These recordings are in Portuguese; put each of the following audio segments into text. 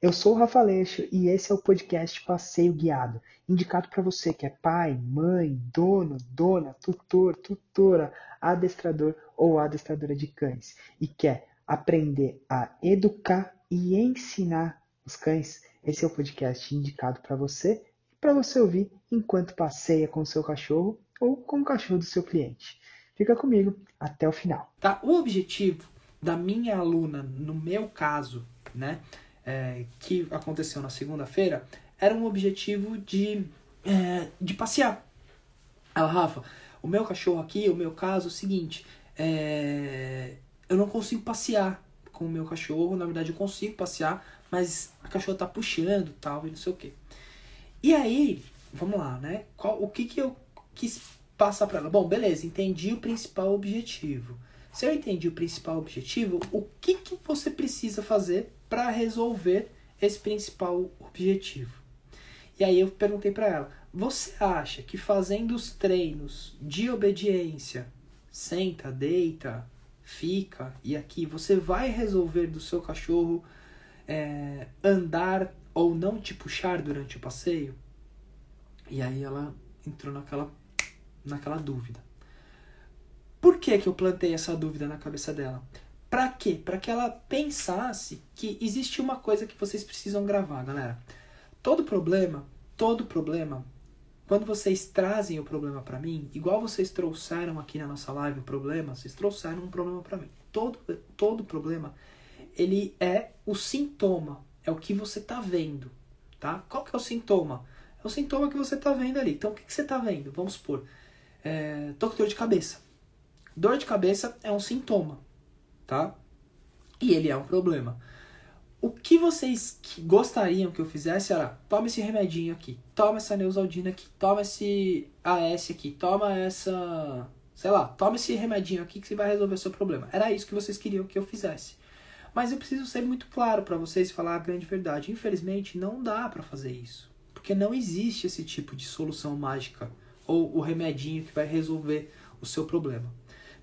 Eu sou o Rafa Leixo e esse é o podcast Passeio Guiado, indicado para você que é pai, mãe, dono, dona, tutor, tutora, adestrador ou adestradora de cães e quer aprender a educar e ensinar os cães. Esse é o podcast indicado para você e para você ouvir enquanto passeia com seu cachorro ou com o cachorro do seu cliente. Fica comigo até o final. Tá? O objetivo da minha aluna, no meu caso, né, é, que aconteceu na segunda-feira, era um objetivo de, é, de passear. Ela, Rafa, o meu cachorro aqui, o meu caso é o seguinte, é, eu não consigo passear com o meu cachorro, na verdade eu consigo passear, mas a cachorra tá puxando tal, e não sei o que. E aí, vamos lá, né? Qual, o que que eu quis passar para ela? Bom, beleza, entendi o principal objetivo. Se eu entendi o principal objetivo, o que, que você precisa fazer para resolver esse principal objetivo? E aí eu perguntei para ela: você acha que fazendo os treinos de obediência, senta, deita, fica e aqui, você vai resolver do seu cachorro é, andar ou não te puxar durante o passeio? E aí ela entrou naquela, naquela dúvida. Por que, que eu plantei essa dúvida na cabeça dela? Para quê? Para que ela pensasse que existe uma coisa que vocês precisam gravar, galera. Todo problema, todo problema, quando vocês trazem o problema para mim, igual vocês trouxeram aqui na nossa live o problema, vocês trouxeram um problema para mim. Todo, todo problema, ele é o sintoma, é o que você tá vendo, tá? Qual que é o sintoma? É o sintoma que você tá vendo ali. Então, o que, que você tá vendo? Vamos supor, é, tô com dor de cabeça. Dor de cabeça é um sintoma, tá? E ele é um problema. O que vocês gostariam que eu fizesse era, toma esse remedinho aqui, toma essa Neusaldina aqui, toma esse AS aqui, toma essa, sei lá, toma esse remedinho aqui que você vai resolver o seu problema. Era isso que vocês queriam que eu fizesse. Mas eu preciso ser muito claro para vocês falar a grande verdade. Infelizmente, não dá para fazer isso, porque não existe esse tipo de solução mágica ou o remedinho que vai resolver o seu problema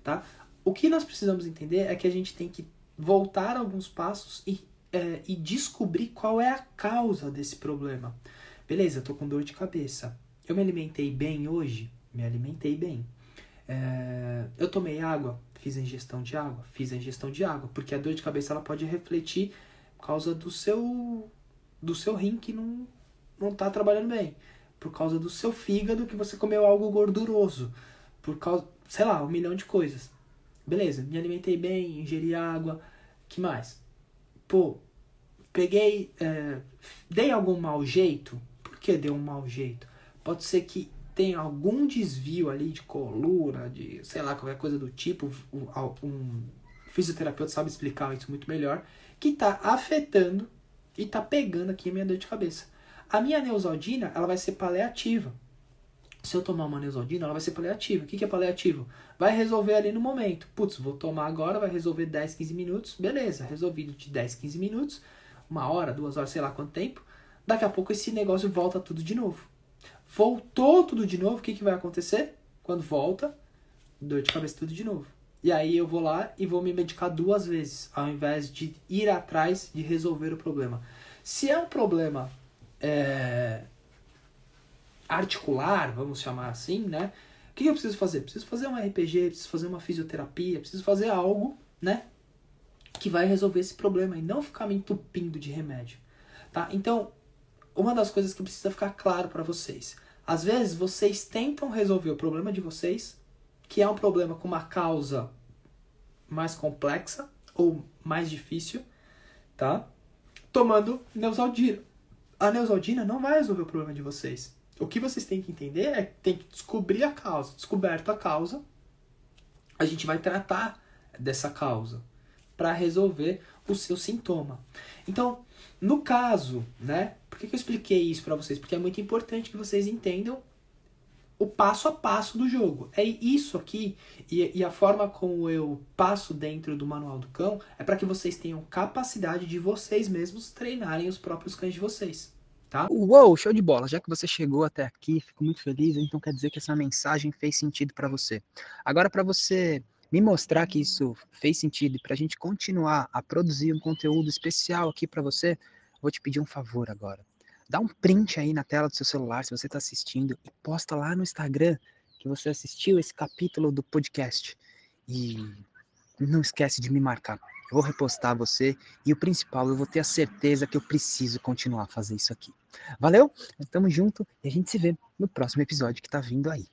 tá? O que nós precisamos entender é que a gente tem que voltar alguns passos e, é, e descobrir qual é a causa desse problema. Beleza, tô com dor de cabeça. Eu me alimentei bem hoje? Me alimentei bem. É, eu tomei água? Fiz a ingestão de água? Fiz a ingestão de água. Porque a dor de cabeça ela pode refletir por causa do seu, do seu rim que não, não tá trabalhando bem. Por causa do seu fígado que você comeu algo gorduroso. Por causa sei lá, um milhão de coisas. Beleza, me alimentei bem, ingeri água, que mais? Pô, peguei, é, dei algum mau jeito? Por que deu um mau jeito? Pode ser que tenha algum desvio ali de coluna, de sei lá, qualquer coisa do tipo. Um fisioterapeuta sabe explicar isso muito melhor. Que está afetando e está pegando aqui a minha dor de cabeça. A minha neusaldina, ela vai ser paliativa se eu tomar uma Neosaldina, ela vai ser paliativa. O que, que é paliativo? Vai resolver ali no momento. Putz, vou tomar agora, vai resolver 10, 15 minutos. Beleza, resolvido de 10, 15 minutos. Uma hora, duas horas, sei lá quanto tempo. Daqui a pouco esse negócio volta tudo de novo. Voltou tudo de novo, o que, que vai acontecer? Quando volta, dor de cabeça tudo de novo. E aí eu vou lá e vou me medicar duas vezes, ao invés de ir atrás de resolver o problema. Se é um problema é, articular, vamos chamar assim, né? O que eu preciso fazer? Preciso fazer um RPG, preciso fazer uma fisioterapia, preciso fazer algo, né? Que vai resolver esse problema e não ficar me entupindo de remédio, tá? Então, uma das coisas que precisa ficar claro para vocês. Às vezes vocês tentam resolver o problema de vocês, que é um problema com uma causa mais complexa ou mais difícil, tá? Tomando Neusaldina. A Neusaldina não vai resolver o problema de vocês. O que vocês têm que entender é que tem que descobrir a causa. Descoberta a causa, a gente vai tratar dessa causa para resolver o seu sintoma. Então, no caso, né? Por que, que eu expliquei isso para vocês? Porque é muito importante que vocês entendam o passo a passo do jogo. É isso aqui, e, e a forma como eu passo dentro do manual do cão é para que vocês tenham capacidade de vocês mesmos treinarem os próprios cães de vocês tá? Uou, show de bola! Já que você chegou até aqui, fico muito feliz, então quer dizer que essa mensagem fez sentido para você. Agora, para você me mostrar que isso fez sentido e para a gente continuar a produzir um conteúdo especial aqui para você, vou te pedir um favor agora. Dá um print aí na tela do seu celular se você está assistindo e posta lá no Instagram que você assistiu esse capítulo do podcast. E não esquece de me marcar. Vou repostar você e o principal, eu vou ter a certeza que eu preciso continuar a fazer isso aqui. Valeu? Tamo junto e a gente se vê no próximo episódio que tá vindo aí.